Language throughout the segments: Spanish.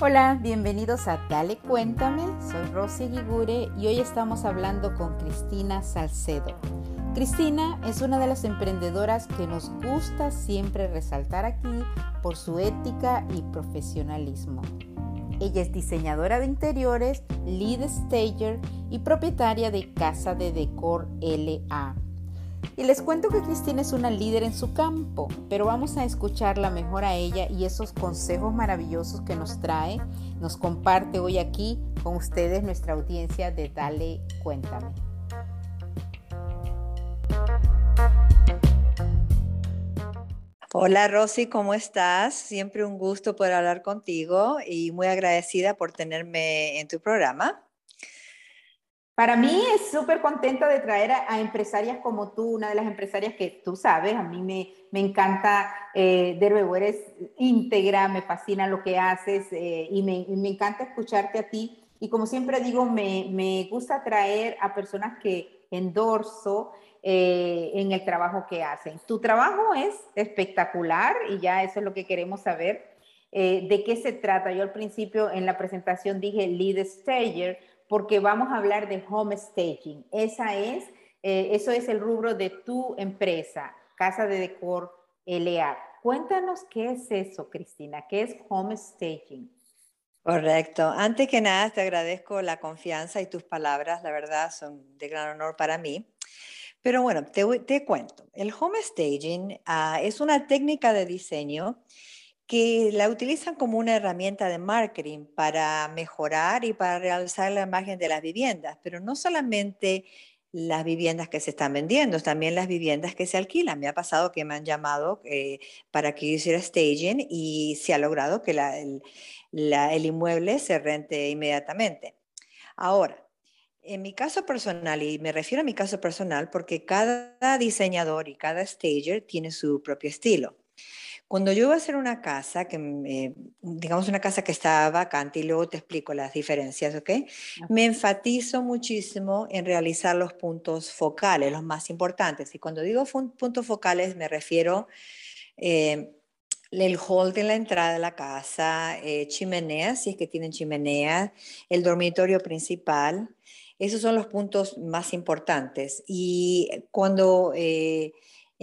Hola, bienvenidos a Dale Cuéntame, soy Rosy Guigure y hoy estamos hablando con Cristina Salcedo. Cristina es una de las emprendedoras que nos gusta siempre resaltar aquí por su ética y profesionalismo. Ella es diseñadora de interiores, lead stager y propietaria de Casa de Decor LA y les cuento que Cristina es una líder en su campo, pero vamos a escucharla mejor a ella y esos consejos maravillosos que nos trae, nos comparte hoy aquí con ustedes nuestra audiencia de Dale Cuéntame. Hola Rosy, ¿cómo estás? Siempre un gusto poder hablar contigo y muy agradecida por tenerme en tu programa. Para mí es súper contenta de traer a, empresarias como tú, una de las empresarias que tú sabes, a mí me, me encanta, eh, eres íntegra, me fascina lo que haces eh, y, me, me, encanta escucharte a ti. Y como siempre digo, me, me gusta traer a personas que endorso eh, en el trabajo que hacen. Tu trabajo es espectacular y ya eso es lo que queremos saber. Eh, ¿De qué se trata? Yo al principio en la presentación dije lead stager, porque vamos a hablar de home staging. Esa es, eh, eso es el rubro de tu empresa, Casa de Decor LA. Cuéntanos qué es eso, Cristina, qué es home staging. Correcto. Antes que nada, te agradezco la confianza y tus palabras, la verdad, son de gran honor para mí. Pero bueno, te, cuento. El home staging ah, es una técnica de diseño que la utilizan como una herramienta de marketing para mejorar y para realzar la imagen de las viviendas, pero no solamente las viviendas que se están vendiendo, también las viviendas que se alquilan. Me ha pasado que me han llamado eh, para que yo hiciera staging y se ha logrado que el, el inmueble se rente inmediatamente. Ahora, en mi caso personal, y me refiero a mi caso personal porque cada diseñador y cada stager tiene su propio estilo. Cuando yo voy a hacer una casa, que digamos una casa que está vacante, y luego te explico las diferencias, ¿ok? Me enfatizo muchísimo en realizar los puntos focales, los más importantes. Y cuando digo puntos focales, me refiero eh, el hall de la entrada de la casa, eh, chimeneas, si es que tienen chimeneas, el dormitorio principal. Esos son los puntos más importantes. Y cuando eh,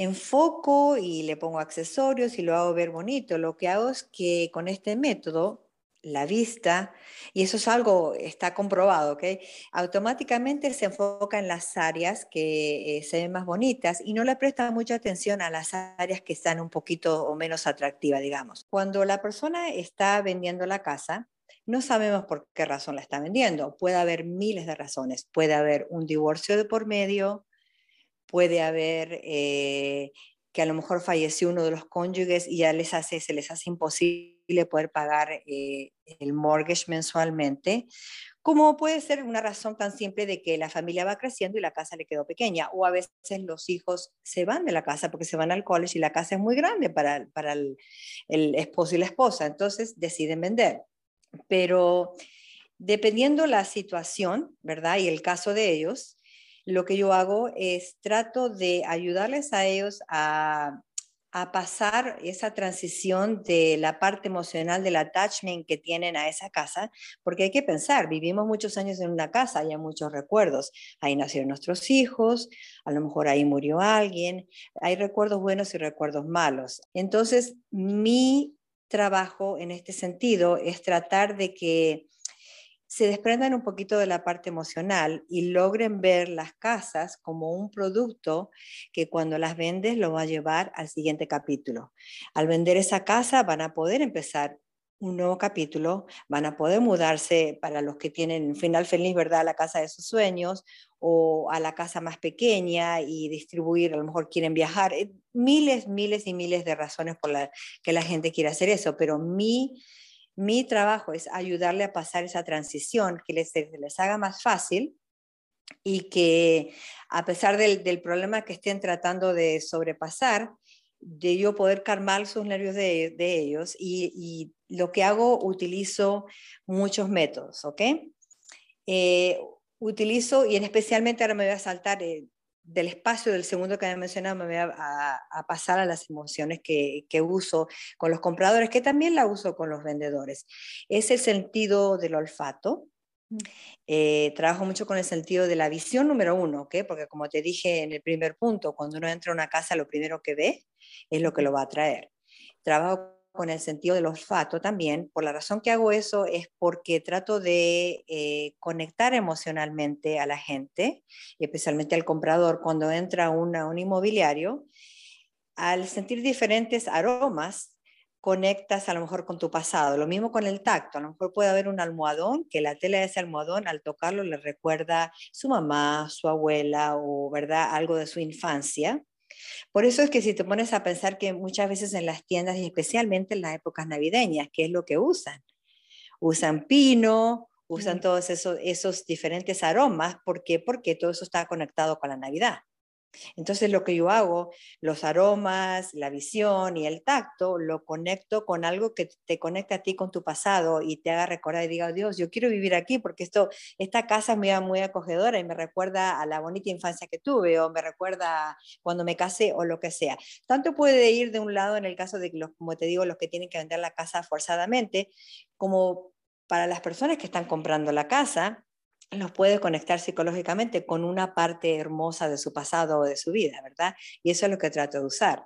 enfoco y le pongo accesorios y lo hago ver bonito. Lo que hago es que con este método, la vista, y eso es algo, está comprobado, ¿ok? Automáticamente se enfoca en las áreas que eh, se ven más bonitas y no le presta mucha atención a las áreas que están un poquito o menos atractivas, digamos. Cuando la persona está vendiendo la casa, no sabemos por qué razón la está vendiendo. Puede haber miles de razones. Puede haber un divorcio de por medio, puede haber eh, que a lo mejor falleció uno de los cónyuges y ya les hace, se les hace imposible poder pagar eh, el mortgage mensualmente, como puede ser una razón tan simple de que la familia va creciendo y la casa le quedó pequeña, o a veces los hijos se van de la casa porque se van al college y la casa es muy grande para, para el, el esposo y la esposa, entonces deciden vender. Pero dependiendo la situación, ¿verdad? Y el caso de ellos, lo que yo hago es trato de ayudarles a ellos a, pasar esa transición de la parte emocional del attachment que tienen a esa casa, porque hay que pensar, vivimos muchos años en una casa, hay muchos recuerdos, ahí nacieron nuestros hijos, a lo mejor ahí murió alguien, hay recuerdos buenos y recuerdos malos. Entonces, mi trabajo en este sentido es tratar de que se desprendan un poquito de la parte emocional y logren ver las casas como un producto que cuando las vendes lo va a llevar al siguiente capítulo. Al vender esa casa van a poder empezar un nuevo capítulo, van a poder mudarse para los que tienen un final feliz, ¿verdad?, a la casa de sus sueños o a la casa más pequeña y distribuir, a lo mejor quieren viajar, eh, miles, miles y miles de razones por las que la gente quiere hacer eso, pero mi mi trabajo es ayudarle a pasar esa transición, que les, les haga más fácil y que a pesar del, problema que estén tratando de sobrepasar, de yo poder calmar sus nervios de, ellos y, lo que hago, utilizo muchos métodos, ¿ok? Eh, utilizo, y en especialmente ahora me voy a saltar, eh, del espacio del segundo que había mencionado, me voy a, pasar a las emociones que, que, uso con los compradores, que también la uso con los vendedores. Es el sentido del olfato. Mm. Eh, trabajo mucho con el sentido de la visión número uno, ¿okay? porque como te dije en el primer punto, cuando uno entra a una casa, lo primero que ve es lo que lo va a traer. Trabajo con el sentido del olfato también. Por la razón que hago eso es porque trato de eh, conectar emocionalmente a la gente, especialmente al comprador, cuando entra a un inmobiliario. Al sentir diferentes aromas, conectas a lo mejor con tu pasado. Lo mismo con el tacto. A lo mejor puede haber un almohadón que la tela de ese almohadón al tocarlo le recuerda su mamá, su abuela o ¿verdad? algo de su infancia. Por eso es que si te pones a pensar que muchas veces en las tiendas, y especialmente en las épocas navideñas, ¿qué es lo que usan? Usan pino, usan todos esos, esos diferentes aromas. ¿Por qué? Porque todo eso está conectado con la Navidad. Entonces lo que yo hago, los aromas, la visión y el tacto, lo conecto con algo que te conecta a ti con tu pasado y te haga recordar y diga, Dios, yo quiero vivir aquí porque esto, esta casa es muy, muy acogedora y me recuerda a la bonita infancia que tuve o me recuerda cuando me casé o lo que sea. Tanto puede ir de un lado en el caso de, los, como te digo, los que tienen que vender la casa forzadamente, como para las personas que están comprando la casa, los puede conectar psicológicamente con una parte hermosa de su pasado o de su vida, ¿verdad? Y eso es lo que trato de usar.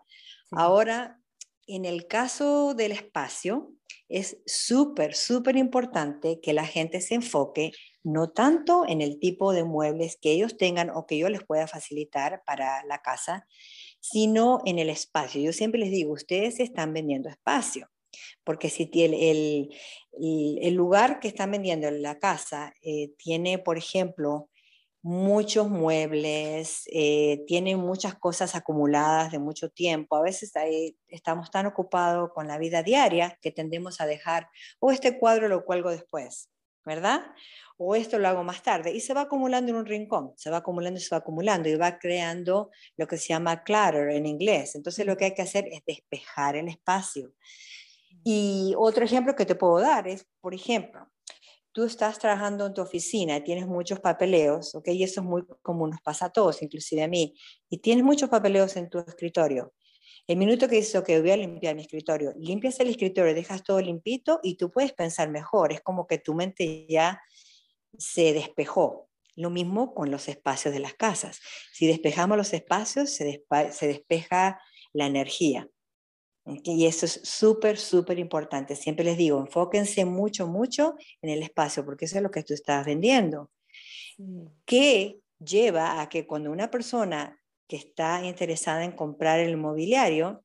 Ahora, en el caso del espacio, es súper, súper importante que la gente se enfoque no tanto en el tipo de muebles que ellos tengan o que yo les pueda facilitar para la casa, sino en el espacio. Yo siempre les digo, ustedes están vendiendo espacio porque si el, el, lugar que están vendiendo en la casa eh, tiene, por ejemplo, muchos muebles, eh, tiene muchas cosas acumuladas de mucho tiempo. A veces estamos tan ocupados con la vida diaria que tendemos a dejar, o este cuadro lo cuelgo después, ¿verdad? O esto lo hago más tarde. Y se va acumulando en un rincón, se va acumulando y se va acumulando y va creando lo que se llama clutter en inglés. Entonces lo que hay que hacer es despejar el espacio. Y otro ejemplo que te puedo dar es, por ejemplo, tú estás trabajando en tu oficina tienes muchos papeleos, ¿ok? Y eso es muy común, nos pasa a todos, inclusive a mí, y tienes muchos papeleos en tu escritorio. El minuto que dices, ok, voy a limpiar mi escritorio, limpias el escritorio, dejas todo limpito y tú puedes pensar mejor, es como que tu mente ya se despejó. Lo mismo con los espacios de las casas. Si despejamos los espacios, se despeja la energía. Y eso es súper, súper importante. Siempre les digo, enfóquense mucho, mucho en el espacio, porque eso es lo que tú estás vendiendo. Que lleva a que cuando una persona que está interesada en comprar el mobiliario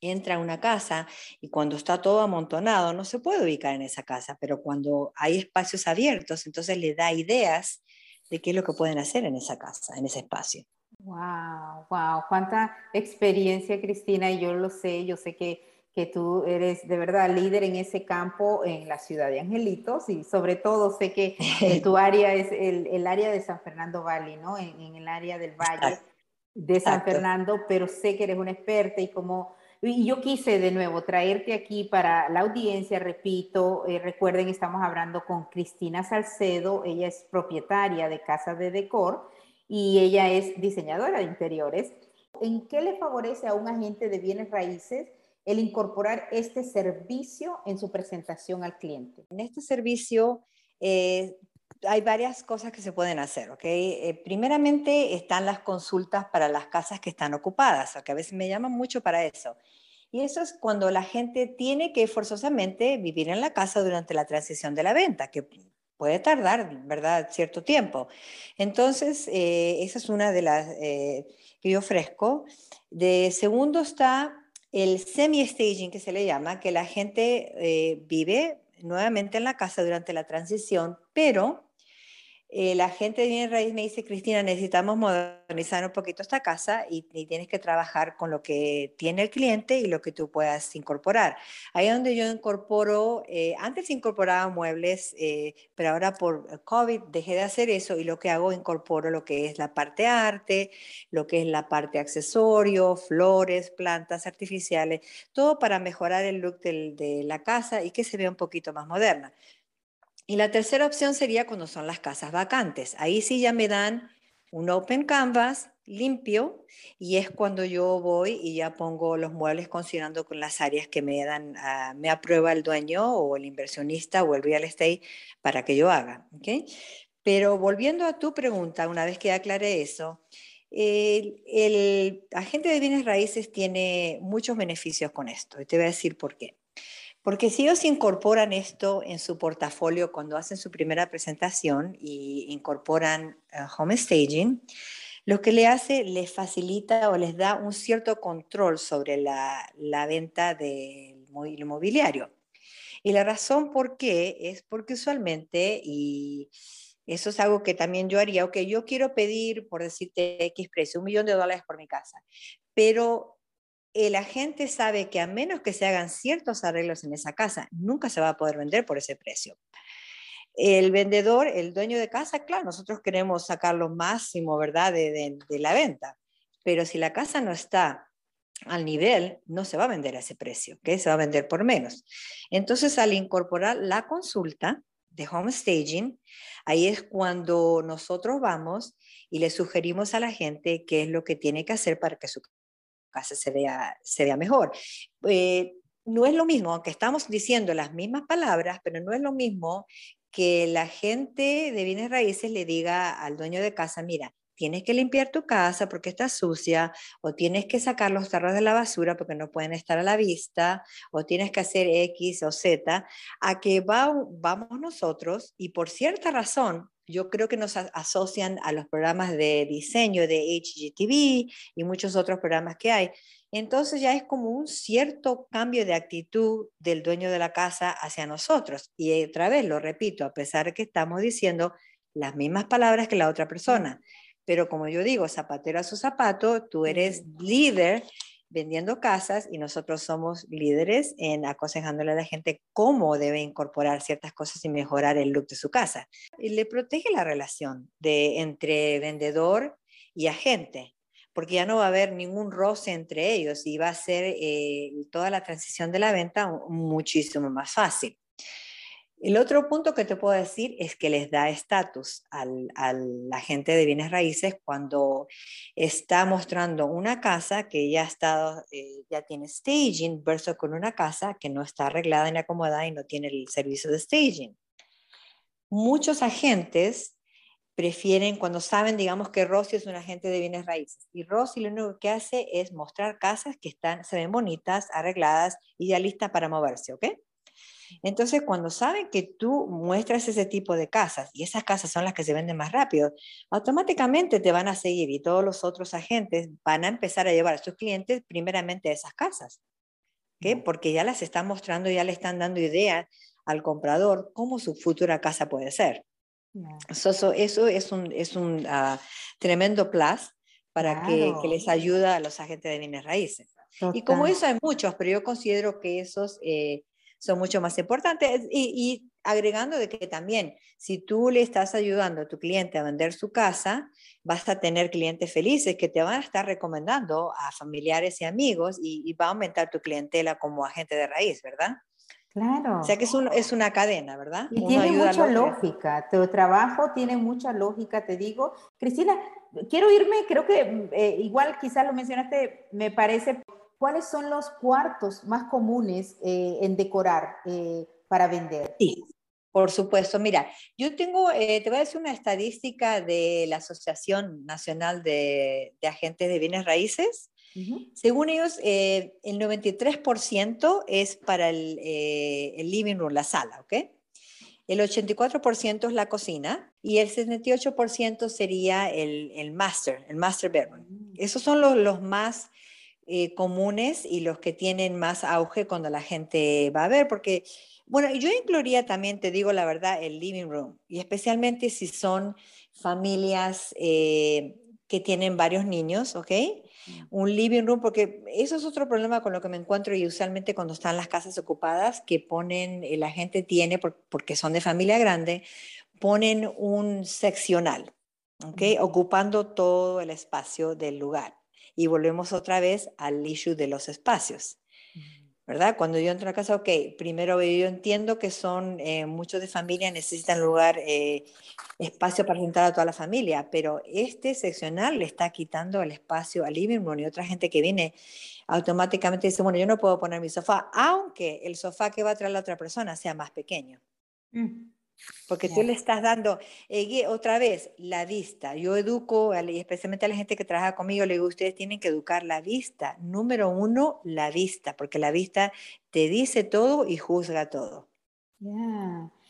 entra a una casa y cuando está todo amontonado no se puede ubicar en esa casa, pero cuando hay espacios abiertos, entonces le da ideas de qué es lo que pueden hacer en esa casa, en ese espacio. Wow, wow, cuánta experiencia, Cristina, y yo lo sé, yo sé que, que tú eres de verdad líder en ese campo en la ciudad de Angelitos y sobre todo sé que eh, tu área es el, el, área de San Fernando Valley, ¿no? En, en el área del Valle de San Fernando, pero sé que eres una experta y como y yo quise de nuevo traerte aquí para la audiencia, repito, eh, recuerden, estamos hablando con Cristina Salcedo, ella es propietaria de Casa de Decor y ella es diseñadora de interiores. ¿En qué le favorece a un agente de bienes raíces el incorporar este servicio en su presentación al cliente? En este servicio eh, hay varias cosas que se pueden hacer, ¿ok? Eh, primeramente están las consultas para las casas que están ocupadas, que a veces me llaman mucho para eso. Y eso es cuando la gente tiene que forzosamente vivir en la casa durante la transición de la venta, puede tardar, ¿verdad?, cierto tiempo. Entonces, eh, esa es una de las eh, que yo ofrezco. De segundo está el semi-staging, que se le llama, que la gente eh, vive nuevamente en la casa durante la transición, pero eh, la gente de Bien Raíz me dice, Cristina, necesitamos modernizar un poquito esta casa y, tienes que trabajar con lo que tiene el cliente y lo que tú puedas incorporar. Ahí es donde yo incorporo, eh, antes incorporaba muebles, eh, pero ahora por COVID dejé de hacer eso y lo que hago, incorporo lo que es la parte arte, lo que es la parte accesorio, flores, plantas artificiales, todo para mejorar el look de la casa y que se vea un poquito más moderna. Y la tercera opción sería cuando son las casas vacantes. Ahí sí ya me dan un open canvas, limpio y es cuando yo voy y ya pongo los muebles considerando con las áreas que me dan, ah, me aprueba el dueño o el inversionista o el real estate para que yo haga. ¿okay? Pero volviendo a tu pregunta, una vez que aclaré eso, el, el, agente de bienes raíces tiene muchos beneficios con esto y te voy a decir por qué. Porque si ellos incorporan esto en su portafolio cuando hacen su primera presentación y incorporan uh, home staging, lo que le hace, les facilita o les da un cierto control sobre la, la venta del inmobiliario. Y la razón por qué es porque usualmente, y eso es algo que también yo haría, ok, yo quiero pedir, por decirte X precio, un millón de dólares por mi casa, pero el agente sabe que a menos que se hagan ciertos arreglos en esa casa, nunca se va a poder vender por ese precio. El vendedor, el dueño de casa, claro, nosotros queremos sacar lo máximo, ¿verdad?, de, la venta, pero si la casa no está al nivel, no se va a vender a ese precio, que se va a vender por menos. Entonces, al incorporar la consulta de home staging, ahí es cuando nosotros vamos y le sugerimos a la gente qué es lo que tiene que hacer para que su se vea, se vea mejor. Eh, no es lo mismo, aunque estamos diciendo las mismas palabras, pero no es lo mismo que la gente de bienes raíces le diga al dueño de casa, mira, tienes que limpiar tu casa porque está sucia, o tienes que sacar los tarros de la basura porque no pueden estar a la vista, o tienes que hacer X o Z, a que vamos nosotros y por cierta razón, yo creo que nos asocian a los programas de diseño de HGTV y muchos otros programas que hay, entonces ya es como un cierto cambio de actitud del dueño de la casa hacia nosotros. Y otra vez lo repito, a pesar de que estamos diciendo las mismas palabras que la otra persona. Pero como yo digo, zapatero a su zapato, tú eres líder vendiendo casas y nosotros somos líderes en aconsejándole a la gente cómo debe incorporar ciertas cosas y mejorar el look de su casa. Y le protege la relación de, entre vendedor y agente porque ya no va a haber ningún roce entre ellos y va a ser eh, toda la transición de la venta muchísimo más fácil. El otro punto que te puedo decir es que les da estatus al, al agente de bienes raíces cuando está mostrando una casa que ya, está, eh, ya tiene staging versus con una casa que no está arreglada ni acomodada y no tiene el servicio de staging. Muchos agentes prefieren, cuando saben, digamos, que Rossi es un agente de bienes raíces. Y Rossi lo único que hace es mostrar casas que están, se ven bonitas, arregladas y ya listas para moverse, ¿ok? Entonces, cuando saben que tú muestras ese tipo de casas y esas casas son las que se venden más rápido, automáticamente te van a seguir y todos los otros agentes van a empezar a llevar a sus clientes primeramente a esas casas, ¿ok? Porque ya las están mostrando, ya le están dando idea al comprador cómo su futura casa puede ser. Eso, eso, es un, es un ah, tremendo plus para que, que, les ayuda a los agentes de bienes raíces. Y como eso hay muchos, pero yo considero que esos eh, son mucho más importantes. Y, y, agregando de que también, si tú le estás ayudando a tu cliente a vender su casa, vas a tener clientes felices que te van a estar recomendando a familiares y amigos y, y va a aumentar tu clientela como agente de raíz, ¿verdad? Claro. O sea que es, un, es una cadena, ¿verdad? Y tiene mucha lógica. Tu trabajo tiene mucha lógica, te digo. Cristina, quiero irme, creo que eh, igual quizás lo mencionaste, me parece, ¿cuáles son los cuartos más comunes eh, en decorar eh, para vender? Sí, por supuesto. Mira, yo tengo, te voy a decir una estadística de la Asociación Nacional de, de Agentes de Bienes Raíces. Según ellos, eh, el 93% es para eh, el, living room, la sala, ¿ok? El 84% es la cocina y el 78% sería el, master, el master bedroom. Mm. Esos son los, más eh, comunes y los que tienen más auge cuando la gente va a ver, porque, bueno, yo incluiría también, te digo la verdad, el living room, y especialmente si son familias que tienen varios niños, ¿ok? un living room, porque eso es otro problema con lo que me encuentro y usualmente cuando están las casas ocupadas, que ponen, eh, la gente tiene, porque son de familia grande, ponen un seccional, ¿ok? Ocupando todo el espacio del lugar. Y volvemos otra vez al issue de los espacios. ¿verdad? Cuando yo entro a la casa, ok, primero yo entiendo que son, eh, muchos de familia necesitan lugar, eh, espacio para sentar a toda la familia, pero este seccional le está quitando el espacio al living room y otra gente que viene automáticamente dice, bueno, yo no puedo poner mi sofá, aunque el sofá que va a traer la otra persona sea más pequeño. Mm. Porque tú le estás dando, eh, otra vez, la vista. Yo educo, especialmente a la gente que trabaja conmigo, le digo, ustedes tienen que educar la vista. Número uno, la vista, porque la vista te dice todo y juzga todo.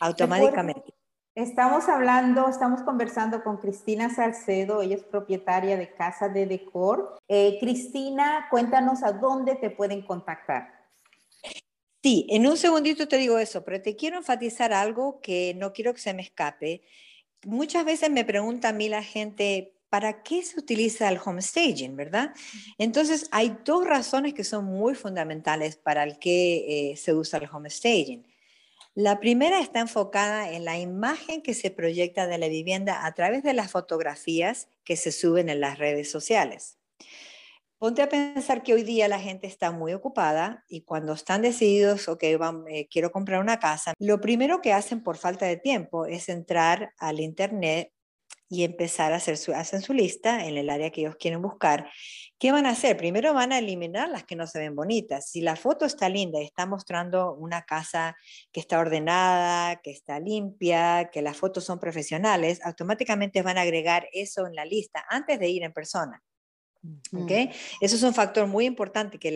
Automáticamente. Estamos hablando, estamos conversando con Cristina Salcedo, ella es propietaria de Casa de Decor. Eh, Cristina, cuéntanos a dónde te pueden contactar. Sí, en un segundito te digo eso, pero te quiero enfatizar algo que no quiero que se me escape. Muchas veces me pregunta a mí la gente, ¿para qué se utiliza el home staging, verdad? Entonces, hay dos razones que son muy fundamentales para el que eh, se usa el home staging. La primera está enfocada en la imagen que se proyecta de la vivienda a través de las fotografías que se suben en las redes sociales. Ponte a pensar que hoy día la gente está muy ocupada y cuando están decididos, ok, eh, quiero comprar una casa, lo primero que hacen por falta de tiempo es entrar al Internet y empezar a hacer su, hacen su lista en el área que ellos quieren buscar. ¿Qué van a hacer? Primero van a eliminar las que no se ven bonitas. Si la foto está linda y está mostrando una casa que está ordenada, que está limpia, que las fotos son profesionales, automáticamente van a agregar eso en la lista antes de ir en persona. ¿Okay? Eso es un factor muy importante, que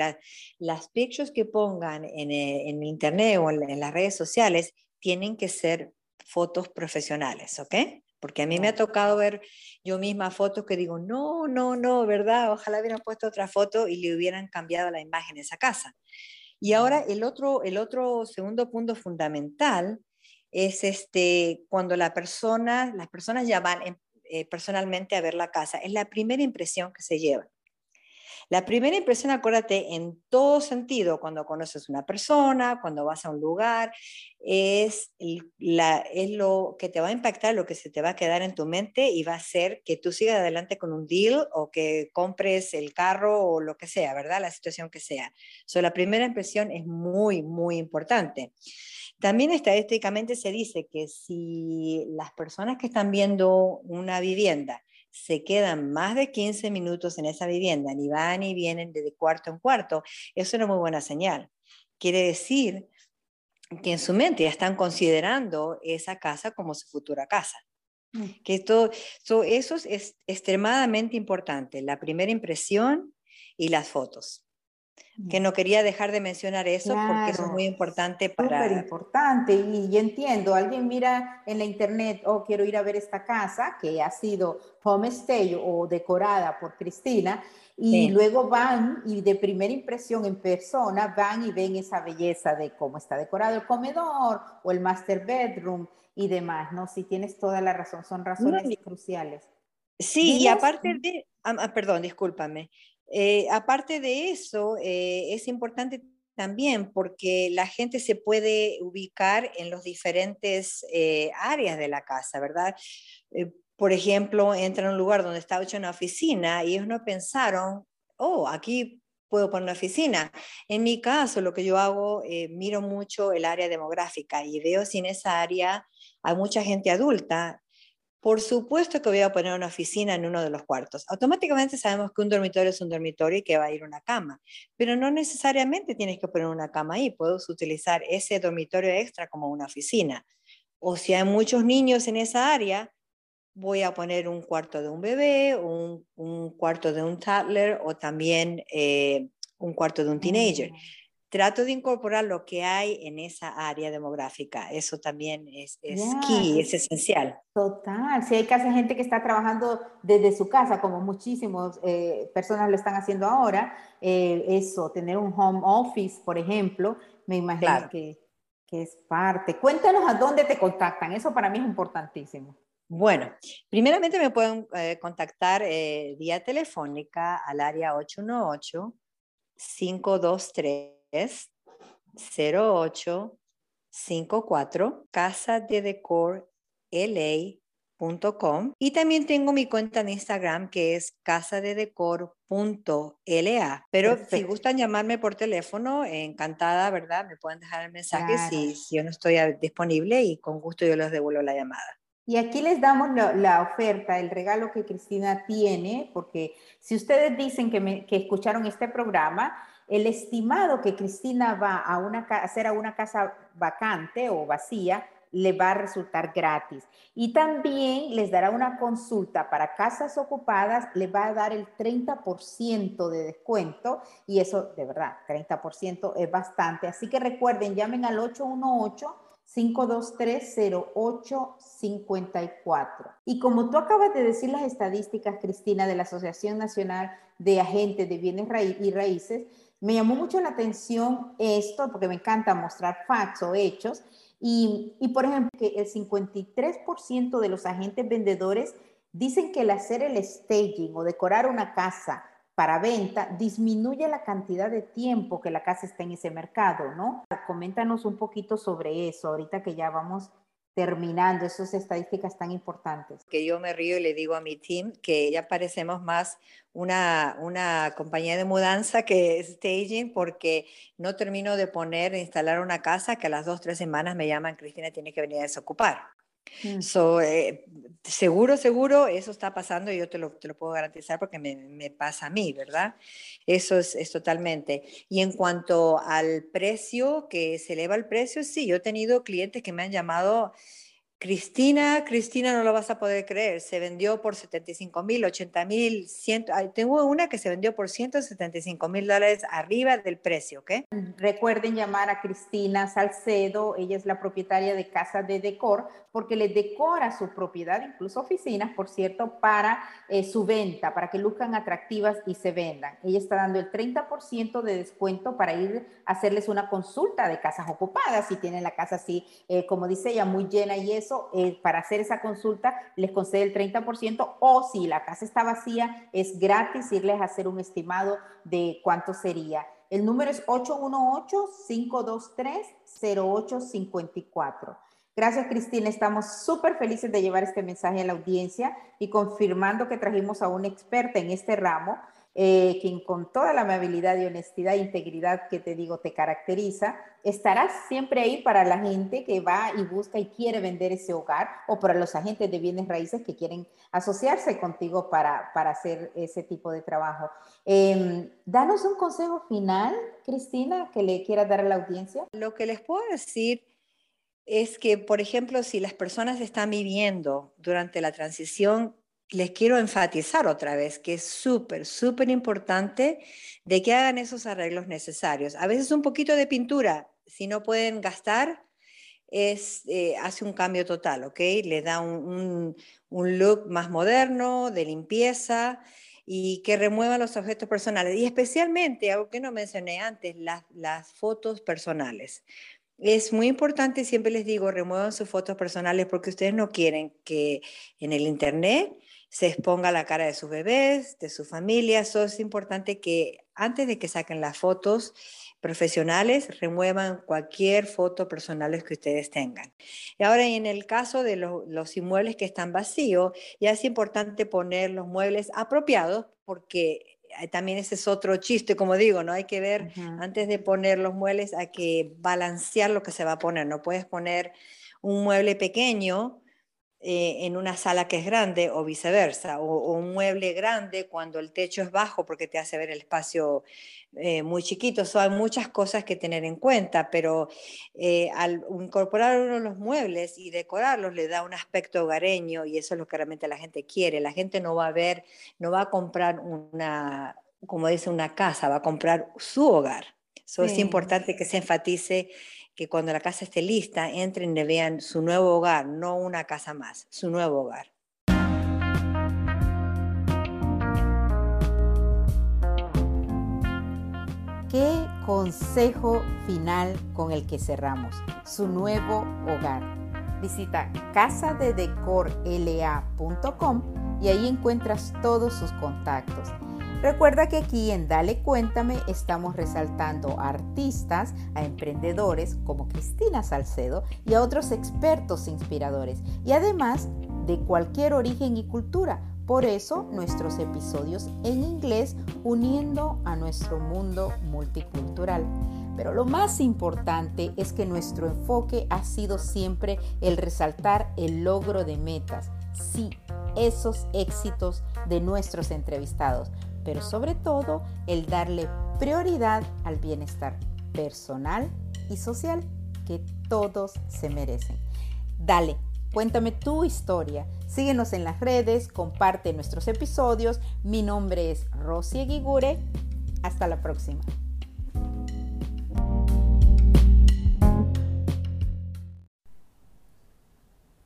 las pictures que pongan en, eh, en internet o en, las redes sociales tienen que ser fotos profesionales, ¿ok? Porque a mí me ha tocado ver yo misma fotos que digo, no, no, no, ¿verdad? Ojalá hubieran puesto otra foto y le hubieran cambiado la imagen a esa casa. Y ahora el otro, el otro segundo punto fundamental es este, cuando la persona, las personas ya van, em, eh, personalmente a ver la casa, es la primera impresión que se lleva. La primera impresión, acuérdate, en todo sentido, cuando conoces una persona, cuando vas a un lugar, es, la, es lo que te va a impactar, lo que se te va a quedar en tu mente y va a hacer que tú sigas adelante con un deal o que compres el carro o lo que sea, ¿verdad? La situación que sea. So, la primera impresión es muy, muy importante. También estadísticamente se dice que si las personas que están viendo una vivienda se quedan más de 15 minutos en esa vivienda, ni van ni vienen de cuarto en cuarto, eso es una muy buena señal. Quiere decir que en su mente ya están considerando esa casa como su futura casa. Mm. Que esto, eso es extremadamente importante, la primera impresión y las fotos que no quería dejar de mencionar eso porque eso es muy importante para... Súper importante y, entiendo, alguien mira en la internet, oh, quiero ir a ver esta casa que ha sido homestay o decorada por Cristina y luego van y de primera impresión en persona van y ven esa belleza de cómo está decorado el comedor o el master bedroom y demás, ¿no? Si tienes toda la razón, son razones cruciales. Sí, y aparte de, ah, perdón, discúlpame, eh, aparte de eso, eh, es importante también porque la gente se puede ubicar en los diferentes eh, áreas de la casa, ¿verdad? por ejemplo, entra en un lugar donde está hecha una oficina y ellos no pensaron, oh, aquí puedo poner una oficina. En mi caso, lo que yo hago, miro mucho el área demográfica y veo si en esa área hay mucha gente adulta por supuesto que voy a poner una oficina en uno de los cuartos. Automáticamente sabemos que un dormitorio es un dormitorio y que va a ir una cama, pero no necesariamente tienes que poner una cama ahí. Puedes utilizar ese dormitorio extra como una oficina. O si hay muchos niños en esa área, voy a poner un cuarto de un bebé, un, cuarto de un toddler o también eh, un cuarto de un teenager. Trato de incorporar lo que hay en esa área demográfica. Eso también es, es key, es esencial. Total. Si hay casi gente que está trabajando desde su casa, como muchísimas eh, personas lo están haciendo ahora, eh, eso, tener un home office, por ejemplo, me imagino que, que es parte. Cuéntanos a dónde te contactan. Eso para mí es importantísimo. Bueno, primeramente me pueden eh, contactar vía telefónica al área 818 523 0854 casa de decor y también tengo mi cuenta de Instagram que es casadedecor.la. Pero si gustan llamarme por teléfono, encantada, ¿verdad? Me pueden dejar el mensaje si, si, yo no estoy disponible y con gusto yo les devuelvo la llamada. Y aquí les damos la, oferta, el regalo que Cristina tiene, porque si ustedes dicen que, que escucharon este programa, el estimado que Cristina va a, hacer a una casa vacante o vacía le va a resultar gratis. Y también les dará una consulta para casas ocupadas, le va a dar el 30% de descuento y eso de verdad, 30% es bastante. Así que recuerden, llamen al 818. 523-0854. Y como tú acabas de decir las estadísticas, Cristina, de la Asociación Nacional de Agentes de Bienes y Raíces, me llamó mucho la atención esto, porque me encanta mostrar facts o hechos, y, por ejemplo, que el 53% de los agentes vendedores dicen que el hacer el staging o decorar una casa para venta disminuye la cantidad de tiempo que la casa está en ese mercado, ¿no? Coméntanos un poquito sobre eso, ahorita que ya vamos terminando esas estadísticas tan importantes. Que yo me río y le digo a mi team que ya parecemos más una, una compañía de mudanza que staging porque no termino de poner, de instalar una casa que a las dos, tres semanas me llaman, Cristina tiene que venir a desocupar. Mm. So, eh, seguro, seguro, eso está pasando y yo te lo, te lo puedo garantizar porque me, me, pasa a mí, ¿verdad? Eso es, es, totalmente. Y en cuanto al precio, que se eleva el precio, sí, yo he tenido clientes que me han llamado Cristina, Cristina, no lo vas a poder creer, se vendió por 75 mil, 80 mil, tengo una que se vendió por 175 mil dólares arriba del precio, ¿ok? Recuerden llamar a Cristina Salcedo, ella es la propietaria de Casa de Decor, porque le decora su propiedad, incluso oficinas, por cierto, para eh, su venta, para que luzcan atractivas y se vendan. Ella está dando el 30% de descuento para ir a hacerles una consulta de casas ocupadas, si tienen la casa así, eh, como dice ella, muy llena y eso eh, para hacer esa consulta les concede el 30% o si la casa está vacía, es gratis irles a hacer un estimado de cuánto sería. El número es 818-523-0854. Gracias, Cristina. Estamos súper felices de llevar este mensaje a la audiencia y confirmando que trajimos a una experta en este ramo eh, quien con toda la amabilidad y honestidad e integridad que te digo te caracteriza, estarás siempre ahí para la gente que va y busca y quiere vender ese hogar o para los agentes de bienes raíces que quieren asociarse contigo para, para hacer ese tipo de trabajo. Em, danos un consejo final, Cristina, que le quieras dar a la audiencia. Lo que les puedo decir es que, por ejemplo, si las personas están viviendo durante la transición les quiero enfatizar otra vez que es súper, súper importante de que hagan esos arreglos necesarios. A veces un poquito de pintura, si no pueden gastar, es, eh, hace un cambio total, ¿ok? Le da un, look más moderno, de limpieza y que remueva los objetos personales. Y especialmente, algo que no mencioné antes, las, las fotos personales. Es muy importante, siempre les digo, remuevan sus fotos personales porque ustedes no quieren que en el Internet se exponga la cara de sus bebés, de su familia. Eso es importante que antes de que saquen las fotos profesionales, remuevan cualquier foto personal que ustedes tengan. Y ahora, en el caso de los inmuebles que están vacíos, ya es importante poner los muebles apropiados porque eh, también ese es otro chiste, como digo, ¿no? Hay que ver, antes de poner los muebles, hay que balancear lo que se va a poner. No puedes poner un mueble pequeño eh, en una sala que es grande o viceversa, o, un mueble grande cuando el techo es bajo porque te hace ver el espacio eh, muy chiquito. So, hay muchas cosas que tener en cuenta, pero eh, al incorporar uno los muebles y decorarlos le da un aspecto hogareño y eso es lo que realmente la gente quiere. La gente no va a ver, no va a comprar una, como dice, una casa, va a comprar su hogar. So, Es importante que se enfatice que cuando la casa esté lista, entren y vean su nuevo hogar, no una casa más, su nuevo hogar. ¿Qué consejo final con el que cerramos? Su nuevo hogar. Visita casadedecorla.com y ahí encuentras todos sus contactos. Recuerda que aquí en Dale Cuéntame estamos resaltando a artistas, a emprendedores como Cristina Salcedo y a otros expertos inspiradores. Y además de cualquier origen y cultura. Por eso nuestros episodios en inglés uniendo a nuestro mundo multicultural. Pero lo más importante es que nuestro enfoque ha sido siempre el resaltar el logro de metas. Sí, esos éxitos de nuestros entrevistados, pero sobre todo el darle prioridad al bienestar personal y social que todos se merecen. Dale, cuéntame tu historia. Síguenos en las redes, comparte nuestros episodios. Mi nombre es Rosy Eguigure. Hasta la próxima.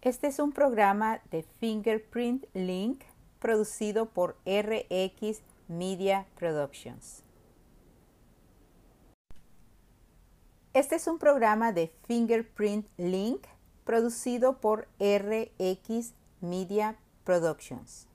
Este es un programa de Fingerprint Link producido por RX Media Productions. Este es un programa de Fingerprint Link producido por RX Media Productions.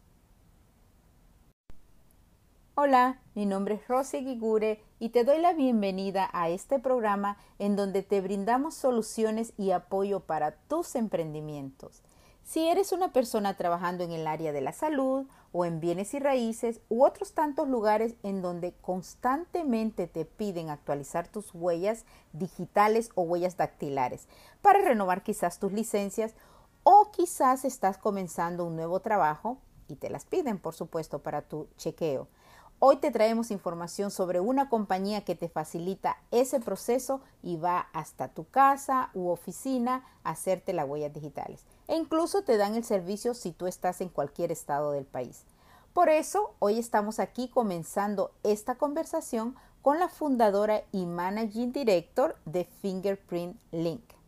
Hola, mi nombre es Rosy Gigure y te doy la bienvenida a este programa en donde te brindamos soluciones y apoyo para tus emprendimientos. Si eres una persona trabajando en el área de la salud o en bienes y raíces u otros tantos lugares en donde constantemente te piden actualizar tus huellas digitales o huellas dactilares para renovar quizás tus licencias o quizás estás comenzando un nuevo trabajo y te las piden por supuesto para tu chequeo. Hoy te traemos información sobre una compañía que te facilita ese proceso y va hasta tu casa u oficina a hacerte las huellas digitales. E incluso te dan el servicio si tú estás en cualquier estado del país. Por eso, hoy estamos aquí comenzando esta conversación con la fundadora y managing director de Fingerprint Link.